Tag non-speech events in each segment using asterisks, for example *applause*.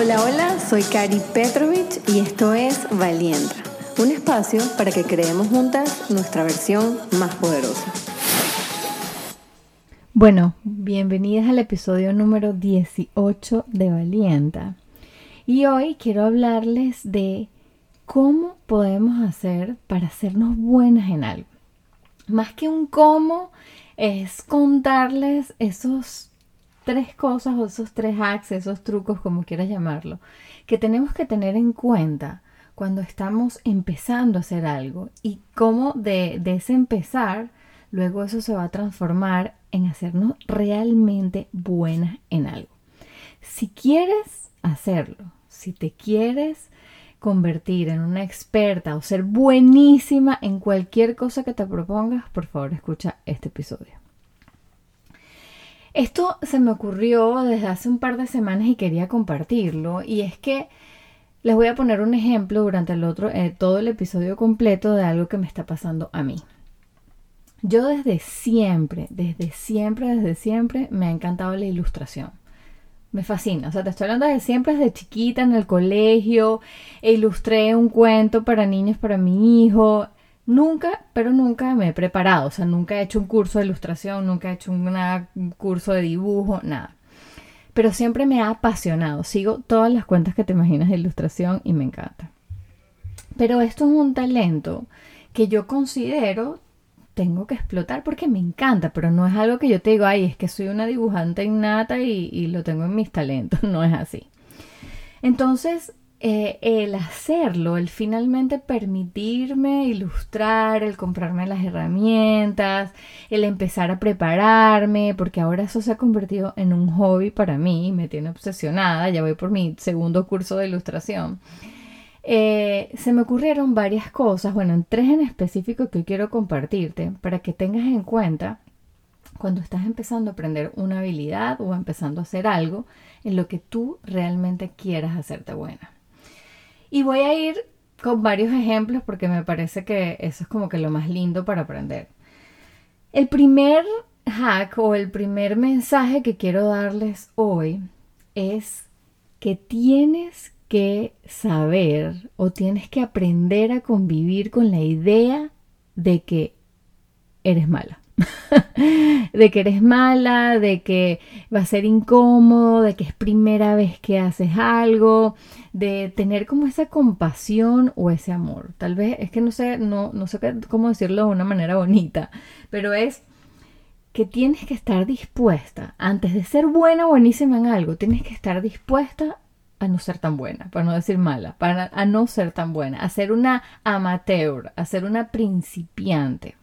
Hola, hola, soy Kari Petrovich y esto es Valienta, un espacio para que creemos juntas nuestra versión más poderosa. Bueno, bienvenidas al episodio número 18 de Valienta. Y hoy quiero hablarles de cómo podemos hacer para hacernos buenas en algo. Más que un cómo, es contarles esos tres cosas o esos tres hacks, esos trucos, como quieras llamarlo, que tenemos que tener en cuenta cuando estamos empezando a hacer algo y cómo de, de ese empezar, luego eso se va a transformar en hacernos realmente buenas en algo. Si quieres hacerlo, si te quieres convertir en una experta o ser buenísima en cualquier cosa que te propongas, por favor escucha este episodio. Esto se me ocurrió desde hace un par de semanas y quería compartirlo y es que les voy a poner un ejemplo durante el otro eh, todo el episodio completo de algo que me está pasando a mí. Yo desde siempre, desde siempre, desde siempre me ha encantado la ilustración. Me fascina. O sea, te estoy hablando de siempre, desde chiquita en el colegio. E ilustré un cuento para niños para mi hijo. Nunca, pero nunca me he preparado. O sea, nunca he hecho un curso de ilustración, nunca he hecho un curso de dibujo, nada. Pero siempre me ha apasionado. Sigo todas las cuentas que te imaginas de ilustración y me encanta. Pero esto es un talento que yo considero tengo que explotar porque me encanta, pero no es algo que yo te digo, ay, es que soy una dibujante innata y lo tengo en mis talentos, *laughs* no es así. Entonces, eh, el hacerlo, el finalmente permitirme ilustrar, el comprarme las herramientas, el empezar a prepararme, porque ahora eso se ha convertido en un hobby para mí, me tiene obsesionada, ya voy por mi segundo curso de ilustración. Eh, se me ocurrieron varias cosas, bueno, en tres en específico que quiero compartirte para que tengas en cuenta cuando estás empezando a aprender una habilidad o empezando a hacer algo en lo que tú realmente quieras hacerte buena. Y voy a ir con varios ejemplos porque me parece que eso es como que lo más lindo para aprender. El primer hack o el primer mensaje que quiero darles hoy es que tienes que saber o tienes que aprender a convivir con la idea de que eres mala. *laughs* de que eres mala, de que va a ser incómodo, de que es primera vez que haces algo, de tener como esa compasión o ese amor. Tal vez es que no sé, no, no sé cómo decirlo de una manera bonita, pero es que tienes que estar dispuesta, antes de ser buena o buenísima en algo, tienes que estar dispuesta a no ser tan buena, para no decir mala, para a no ser tan buena, a ser una amateur, a ser una principiante.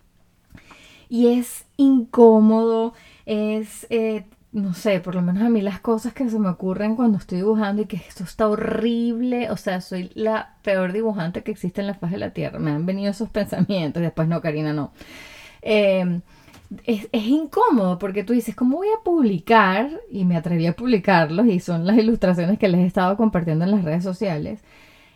Y es incómodo, es, eh, no sé, por lo menos a mí las cosas que se me ocurren cuando estoy dibujando y que esto está horrible, o sea, soy la peor dibujante que existe en la faz de la tierra. Me han venido esos pensamientos, después no, Karina, no. Eh, es, incómodo porque tú dices, ¿cómo voy a publicar? Y me atreví a publicarlos y son las ilustraciones que les he estado compartiendo en las redes sociales.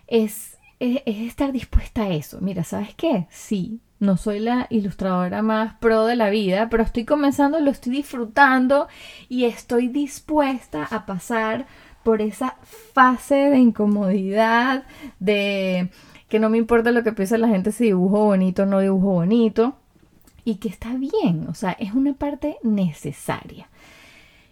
Es, es, estar dispuesta a eso. Mira, ¿sabes qué? Sí, no soy la ilustradora más pro de la vida, pero estoy comenzando, lo estoy disfrutando y estoy dispuesta a pasar por esa fase de incomodidad, de que no me importa lo que piense la gente si dibujo bonito o no dibujo bonito y que está bien, o sea, es una parte necesaria.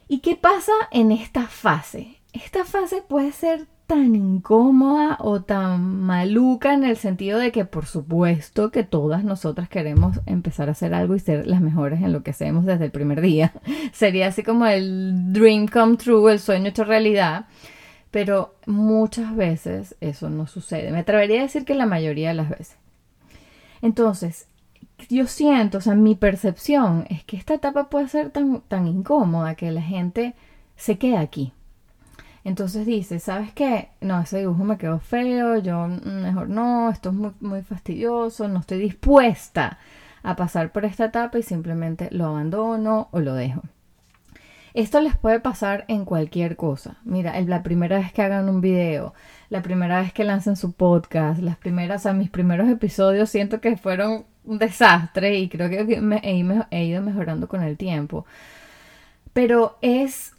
¿Y qué pasa en esta fase? Esta fase puede ser tan incómoda o tan maluca en el sentido de que por supuesto que todas nosotras queremos empezar a hacer algo y ser las mejores en lo que hacemos desde el primer día. *laughs* Sería así como el dream come true, el sueño hecho realidad. Pero muchas veces eso no sucede. Me atrevería a decir que la mayoría de las veces. Entonces, yo siento, o sea, mi percepción es que esta etapa puede ser tan, tan incómoda que la gente se queda aquí. Entonces dice, ¿sabes qué? No, ese dibujo me quedó feo, yo mejor no, esto es muy, fastidioso, no estoy dispuesta a pasar por esta etapa y simplemente lo abandono o lo dejo. Esto les puede pasar en cualquier cosa. Mira, la primera vez que hagan un video, la primera vez que lancen su podcast, las primeras, o mis primeros episodios siento que fueron un desastre y creo que me he, ido mejorando con el tiempo. Pero es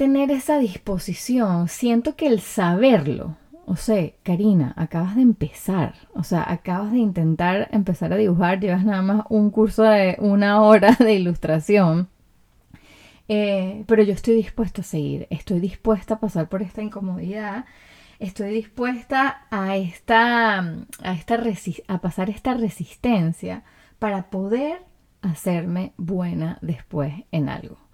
tener esa disposición. Siento que el saberlo, o sea, Karina, acabas de empezar, o sea, acabas de intentar empezar a dibujar, llevas nada más un curso de una hora *laughs* de ilustración. Eh, pero yo estoy dispuesta a seguir, estoy dispuesta a pasar por esta incomodidad, estoy dispuesta a, esta, a, esta a pasar esta resistencia para poder hacerme buena después en algo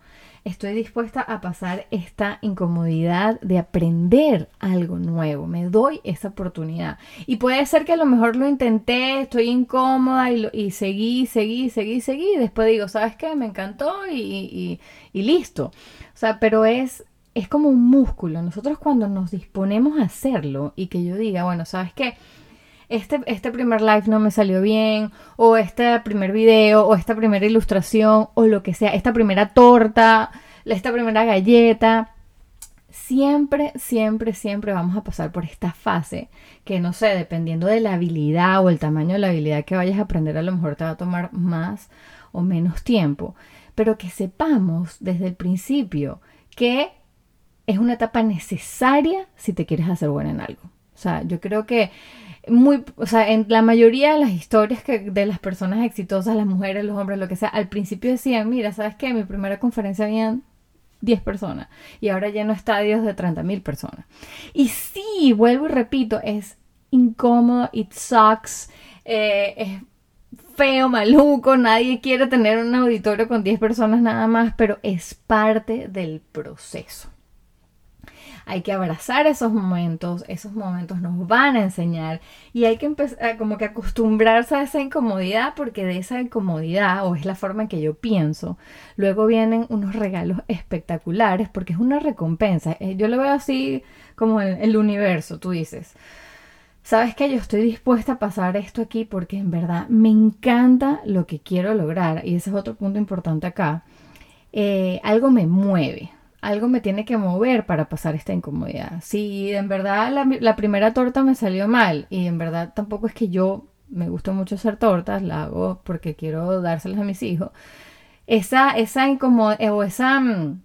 estoy dispuesta a pasar esta incomodidad de aprender algo nuevo. Me doy esa oportunidad. Y puede ser que a lo mejor lo intenté, estoy incómoda y, seguí, seguí, seguí, seguí. Y después digo, ¿sabes qué? Me encantó y, listo. O sea, pero es, es como un músculo. Nosotros cuando nos disponemos a hacerlo y que yo diga, bueno, ¿sabes qué? Este, este, primer live no me salió bien, o este primer video, o esta primera ilustración, o lo que sea, esta primera torta, esta primera galleta. Siempre, siempre, siempre vamos a pasar por esta fase que no sé, dependiendo de la habilidad o el tamaño de la habilidad que vayas a aprender, a lo mejor te va a tomar más o menos tiempo. Pero que sepamos desde el principio que es una etapa necesaria si te quieres hacer buena en algo. O sea, yo creo que muy, o sea, en la mayoría de las historias que de las personas exitosas, las mujeres, los hombres, lo que sea, al principio decían, mira, ¿sabes qué? En mi primera conferencia habían 10 personas y ahora lleno estadios de 30 mil personas. Y sí, vuelvo y repito, es incómodo, it sucks, eh, es feo, maluco, nadie quiere tener un auditorio con 10 personas nada más, pero es parte del proceso. Hay que abrazar esos momentos, esos momentos nos van a enseñar y hay que empezar como que acostumbrarse a esa incomodidad porque de esa incomodidad, o es la forma en que yo pienso, luego vienen unos regalos espectaculares porque es una recompensa. Eh, yo lo veo así como el, el universo, tú dices. Sabes que yo estoy dispuesta a pasar esto aquí porque en verdad me encanta lo que quiero lograr y ese es otro punto importante acá. Eh, algo me mueve, algo me tiene que mover para pasar esta incomodidad. Si en verdad la, primera torta me salió mal y en verdad tampoco es que yo me gusta mucho hacer tortas, la hago porque quiero dárselas a mis hijos. Esa, esa incomodidad o esa, mm,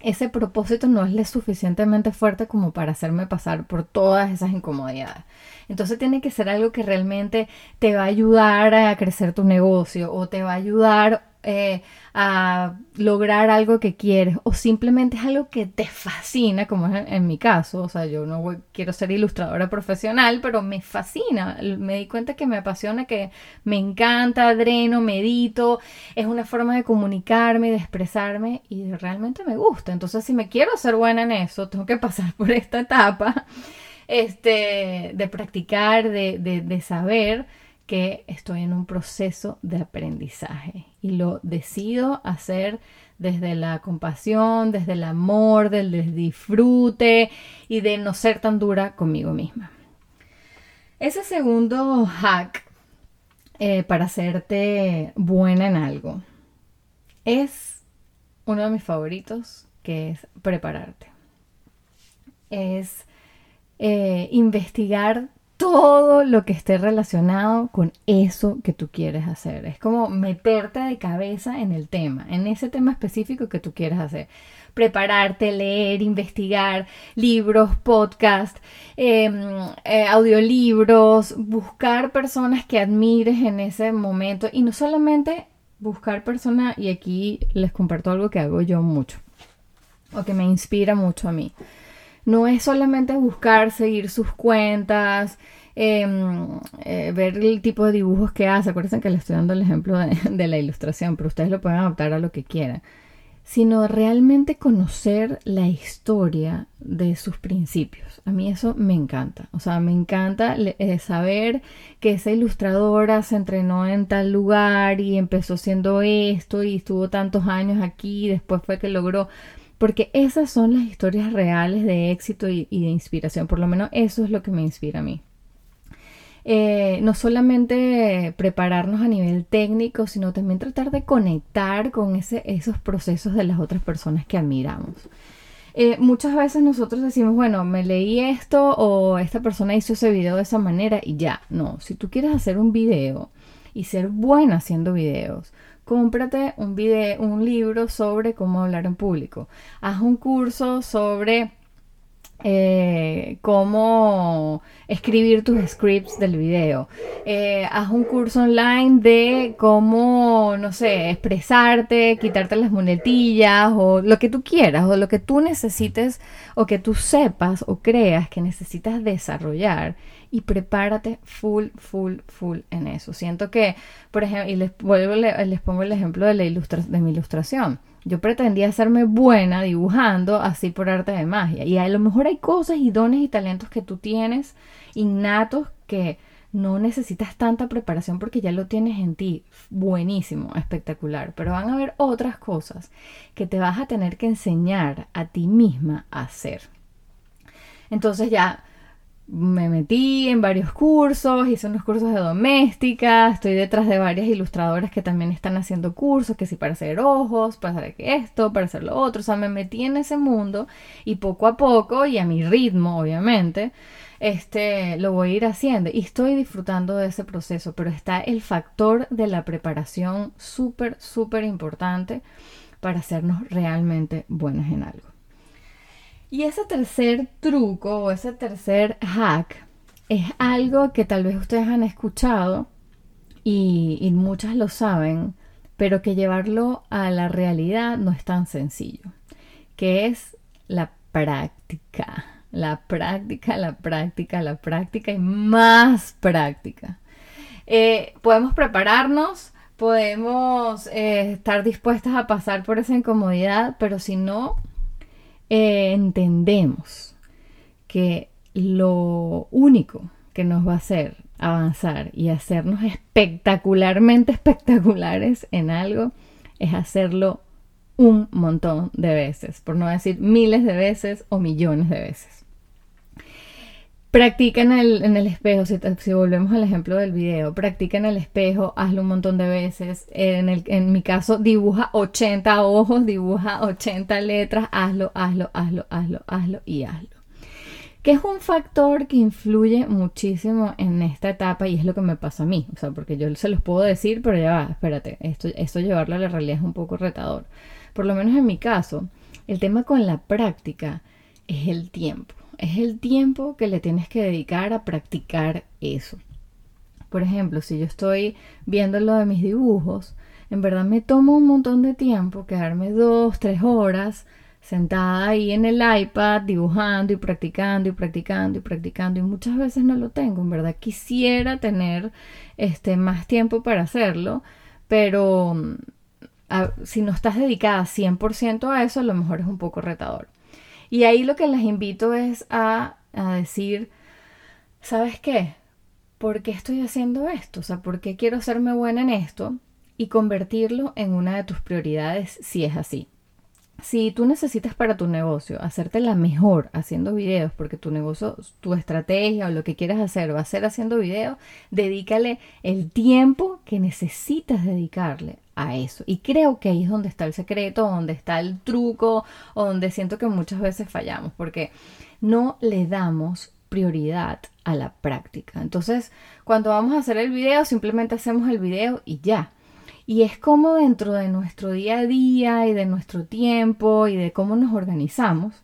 ese propósito no es lo suficientemente fuerte como para hacerme pasar por todas esas incomodidades. Entonces tiene que ser algo que realmente te va a ayudar a crecer tu negocio o te va a ayudar eh, a lograr algo que quieres o simplemente es algo que te fascina, como es en, mi caso, o sea, yo no quiero ser ilustradora profesional, pero me fascina, me di cuenta que me apasiona, que me encanta, dreno, medito, es una forma de comunicarme, de expresarme y realmente me gusta, entonces si me quiero ser buena en eso, tengo que pasar por esta etapa este, de practicar, de, de, de saber que estoy en un proceso de aprendizaje y lo decido hacer desde la compasión, desde el amor, del disfrute y de no ser tan dura conmigo misma. Ese segundo hack eh, para hacerte buena en algo es uno de mis favoritos, que es prepararte. Es eh, investigar todo lo que esté relacionado con eso que tú quieres hacer. Es como meterte de cabeza en el tema, en ese tema específico que tú quieres hacer. Prepararte, leer, investigar libros, podcast, em, eh, audiolibros, buscar personas que admires en ese momento y no solamente buscar personas, y aquí les comparto algo que hago yo mucho o que me inspira mucho a mí no es solamente buscar seguir sus cuentas, em, eh, ver el tipo de dibujos que hace. Acuérdense que le estoy dando el ejemplo de, *laughs* la ilustración, pero ustedes lo pueden adaptar a lo que quieran. Sino realmente conocer la historia de sus principios. A mí eso me encanta. O sea, me encanta eh, saber que esa ilustradora se entrenó en tal lugar y empezó siendo esto y estuvo tantos años aquí y después fue que logró porque esas son las historias reales de éxito y, de inspiración, por lo menos eso es lo que me inspira a mí. Eh, no solamente prepararnos a nivel técnico, sino también tratar de conectar con esos procesos de las otras personas que admiramos. Eh, muchas veces nosotros decimos, bueno, me leí esto o esta persona hizo ese video de esa manera y ya. No, si tú quieres hacer un video y ser buena haciendo videos, cómprate un video, un libro sobre cómo hablar en público. Haz un curso sobre eh, cómo escribir tus scripts del video. Eh, haz un curso online de cómo, no sé, expresarte, quitarte las muletillas o lo que tú quieras o lo que tú necesites o que tú sepas o creas que necesitas desarrollar y prepárate full, full, full en eso. Siento que, por ejemplo, y les, vuelvo, les pongo el ejemplo de, la de mi ilustración yo pretendía hacerme buena dibujando así por arte de magia. Y a lo mejor hay cosas y dones y talentos que tú tienes innatos que no necesitas tanta preparación porque ya lo tienes en ti. Buenísimo, espectacular. Pero van a haber otras cosas que te vas a tener que enseñar a ti misma a hacer. Entonces ya me metí en varios cursos, hice unos cursos de doméstica, estoy detrás de varias ilustradoras que también están haciendo cursos, que sí para hacer ojos, para hacer esto, para hacer lo otro, o sea, me metí en ese mundo y poco a poco y a mi ritmo, obviamente, este, lo voy a ir haciendo y estoy disfrutando de ese proceso, pero está el factor de la preparación súper, súper importante para hacernos realmente buenos en algo. Y ese tercer truco o ese tercer hack es algo que tal vez ustedes han escuchado y, muchas lo saben, pero que llevarlo a la realidad no es tan sencillo, que es la práctica, la práctica, la práctica, la práctica y más práctica. Eh, podemos prepararnos, podemos eh, estar dispuestas a pasar por esa incomodidad, pero si no eh, entendemos que lo único que nos va a hacer avanzar y hacernos espectacularmente *laughs* espectaculares en algo es hacerlo un montón de veces, por no decir miles de veces o millones de veces. Practica en el, en el espejo, si, volvemos al ejemplo del video, practica en el espejo, hazlo un montón de veces. En, el, en mi caso, dibuja 80 ojos, dibuja 80 letras, hazlo, hazlo, hazlo, hazlo, hazlo y hazlo. Que es un factor que influye muchísimo en esta etapa y es lo que me pasa a mí. O sea, porque yo se los puedo decir, pero ya va, espérate, esto, esto llevarlo a la realidad es un poco retador. Por lo menos en mi caso, el tema con la práctica es el tiempo es el tiempo que le tienes que dedicar a practicar eso. Por ejemplo, si yo estoy viendo lo de mis dibujos, en verdad me tomo un montón de tiempo quedarme dos, tres horas sentada ahí en el iPad dibujando y practicando y practicando y practicando y muchas veces no lo tengo, en verdad quisiera tener este más tiempo para hacerlo, pero mm, si no estás dedicada 100% a eso, a lo mejor es un poco retador. Y ahí lo que les invito es a, decir, ¿sabes qué? ¿Por qué estoy haciendo esto? O sea, ¿por qué quiero hacerme buena en esto? Y convertirlo en una de tus prioridades si es así. Si tú necesitas para tu negocio hacerte la mejor haciendo videos, porque tu negocio, tu estrategia o lo que quieras hacer va a ser haciendo videos, dedícale el tiempo que necesitas dedicarle a eso. Y creo que ahí es donde está el secreto, donde está el truco, o donde siento que muchas veces fallamos, porque no le damos prioridad a la práctica. Entonces, cuando vamos a hacer el video, simplemente hacemos el video y ya. Y es como dentro de nuestro día a día y de nuestro tiempo y de cómo nos organizamos,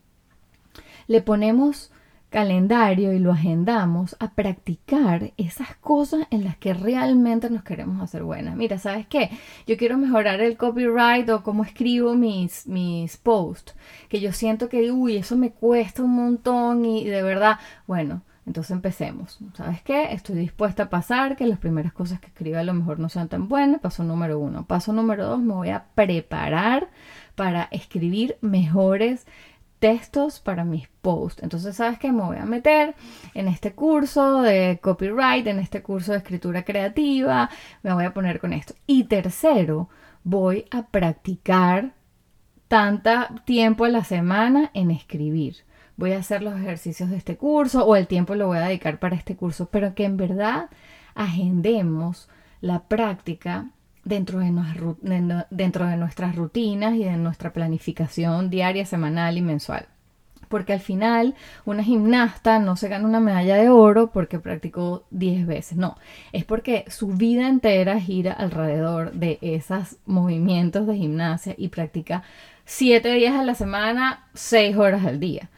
le ponemos calendario y lo agendamos a practicar esas cosas en las que realmente nos queremos hacer buenas. Mira, ¿sabes qué? Yo quiero mejorar el copyright o cómo escribo mis, mis posts, que yo siento que, uy, eso me cuesta un montón y de verdad, bueno, entonces empecemos. ¿Sabes qué? Estoy dispuesta a pasar, que las primeras cosas que escriba a lo mejor no sean tan buenas. Paso número uno. Paso número dos, me voy a preparar para escribir mejores textos para mis posts. Entonces, ¿sabes qué? Me voy a meter en este curso de copyright, en este curso de escritura creativa, me voy a poner con esto. Y tercero, voy a practicar tanta tiempo a la semana en escribir. Voy a hacer los ejercicios de este curso o el tiempo lo voy a dedicar para este curso, pero que en verdad agendemos la práctica dentro de, nuestras rutinas y de nuestra planificación diaria, semanal y mensual. Porque al final una gimnasta no se gana una medalla de oro porque practicó 10 veces, no, es porque su vida entera gira alrededor de esos movimientos de gimnasia y practica 7 días a la semana, 6 horas al día.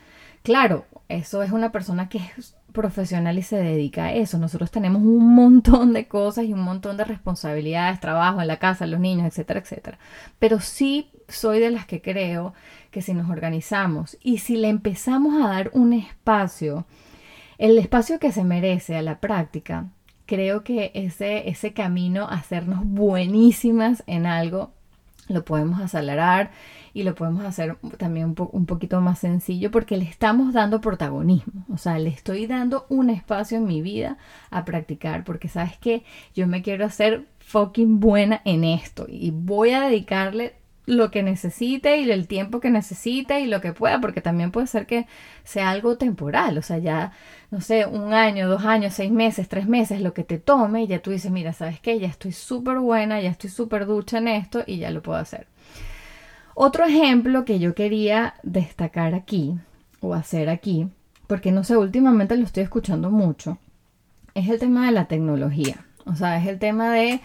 Claro, eso es una persona que es profesional y se dedica a eso. Nosotros tenemos un montón de cosas y un montón de responsabilidades, trabajo en la casa, los niños, etcétera, etcétera. Pero sí soy de las que creo que si nos organizamos y si le empezamos a dar un espacio, el espacio que se merece a la práctica, creo que ese, ese camino a hacernos buenísimas en algo lo podemos acelerar y lo podemos hacer también un, poquito más sencillo porque le estamos dando protagonismo, o sea, le estoy dando un espacio en mi vida a practicar porque sabes que yo me quiero hacer fucking buena en esto y voy a dedicarle lo que necesite y el tiempo que necesite y lo que pueda, porque también puede ser que sea algo temporal, o sea, ya, no sé, un año, dos años, seis meses, tres meses, lo que te tome y ya tú dices, mira, sabes qué, ya estoy súper buena, ya estoy súper ducha en esto y ya lo puedo hacer. Otro ejemplo que yo quería destacar aquí o hacer aquí, porque no sé, últimamente lo estoy escuchando mucho, es el tema de la tecnología. O sea, es el tema de,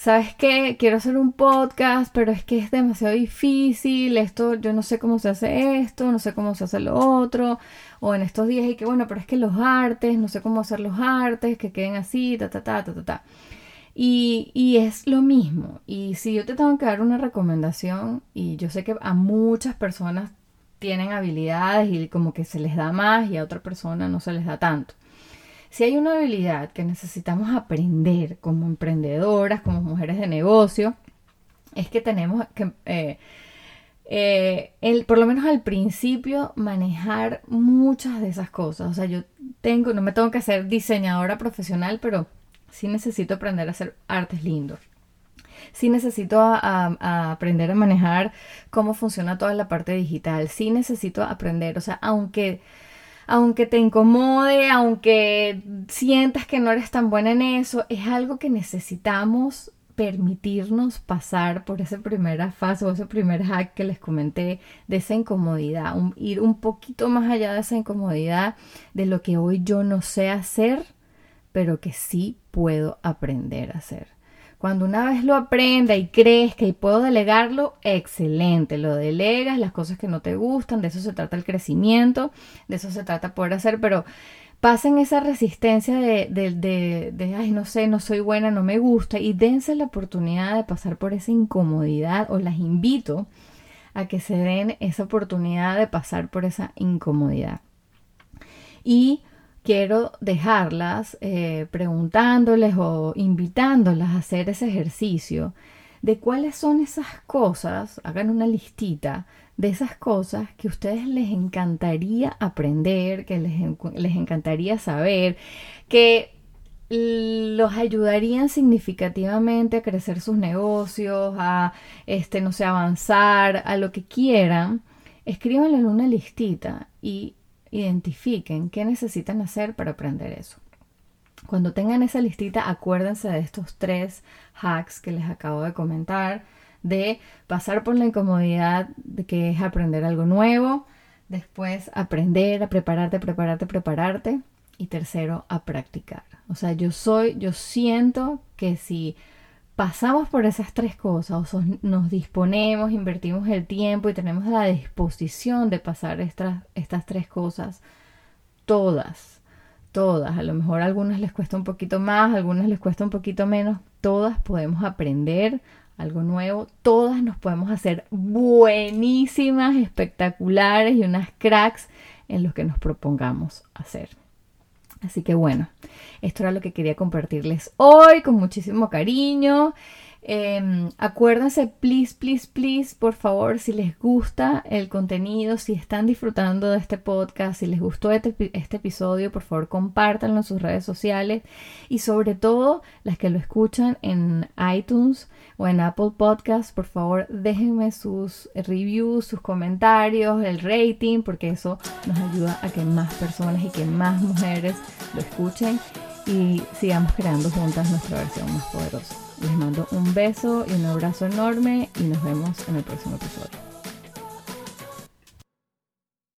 ¿sabes qué? Quiero hacer un podcast, pero es que es demasiado difícil, esto, yo no sé cómo se hace esto, no sé cómo se hace lo otro, o en estos días y que bueno, pero es que los artes, no sé cómo hacer los artes, que queden así, ta, ta, ta, ta, ta, ta. Y, y, es lo mismo. Y si yo te tengo que dar una recomendación, y yo sé que a muchas personas tienen habilidades y como que se les da más y a otra persona no se les da tanto. Si hay una habilidad que necesitamos aprender como emprendedoras, como mujeres de negocio, es que tenemos que, eh, eh, por lo menos al principio, manejar muchas de esas cosas. O sea, yo tengo, no me tengo que hacer diseñadora profesional, pero sí necesito aprender a hacer artes lindos. Sí necesito aprender a manejar cómo funciona toda la parte digital. Sí necesito aprender, o sea, aunque, aunque te incomode, aunque sientas que no eres tan buena en eso, es algo que necesitamos permitirnos pasar por esa primera fase o ese primer hack que les comenté de esa incomodidad, ir un poquito más allá de esa incomodidad de lo que hoy yo no sé hacer pero que sí puedo aprender a hacer. Cuando una vez lo aprenda y crezca y puedo delegarlo, excelente, lo delegas, las cosas que no te gustan, de eso se trata el crecimiento, de eso se trata poder hacer, pero pasen esa resistencia de, de, de, de, ay, no sé, no soy buena, no me gusta, y dense la oportunidad de pasar por esa incomodidad, o las invito a que se den esa oportunidad de pasar por esa incomodidad. Y quiero dejarlas eh, preguntándoles o invitándolas a hacer ese ejercicio de cuáles son esas cosas, hagan una listita de esas cosas que a ustedes les encantaría aprender, que les, les encantaría saber, que los ayudarían significativamente a crecer sus negocios, a este, no sé, avanzar, a lo que quieran, escríbanlo en una listita y identifiquen qué necesitan hacer para aprender eso. Cuando tengan esa listita, acuérdense de estos tres hacks que les acabo de comentar, de pasar por la incomodidad de que es aprender algo nuevo, después aprender a prepararte, prepararte, prepararte y tercero a practicar. O sea, yo soy, yo siento que si pasamos por esas tres cosas, o nos disponemos, invertimos el tiempo y tenemos la disposición de pasar estas, estas tres cosas, todas, todas, a lo mejor a algunas les cuesta un poquito más, a algunas les cuesta un poquito menos, todas podemos aprender algo nuevo, todas nos podemos hacer buenísimas, espectaculares y unas cracks en lo que nos propongamos hacer. Así que bueno, esto era lo que quería compartirles hoy con muchísimo cariño. Em, acuérdense, please, please, please, por favor, si les gusta el contenido, si están disfrutando de este podcast, si les gustó este, este, episodio, por favor, compártanlo en sus redes sociales y sobre todo las que lo escuchan en iTunes o en Apple Podcast, por favor, déjenme sus reviews, sus comentarios, el rating, porque eso nos ayuda a que más personas y que más mujeres lo escuchen y sigamos creando juntas nuestra versión más poderosa. Les mando un beso y un abrazo enorme y nos vemos en el próximo episodio.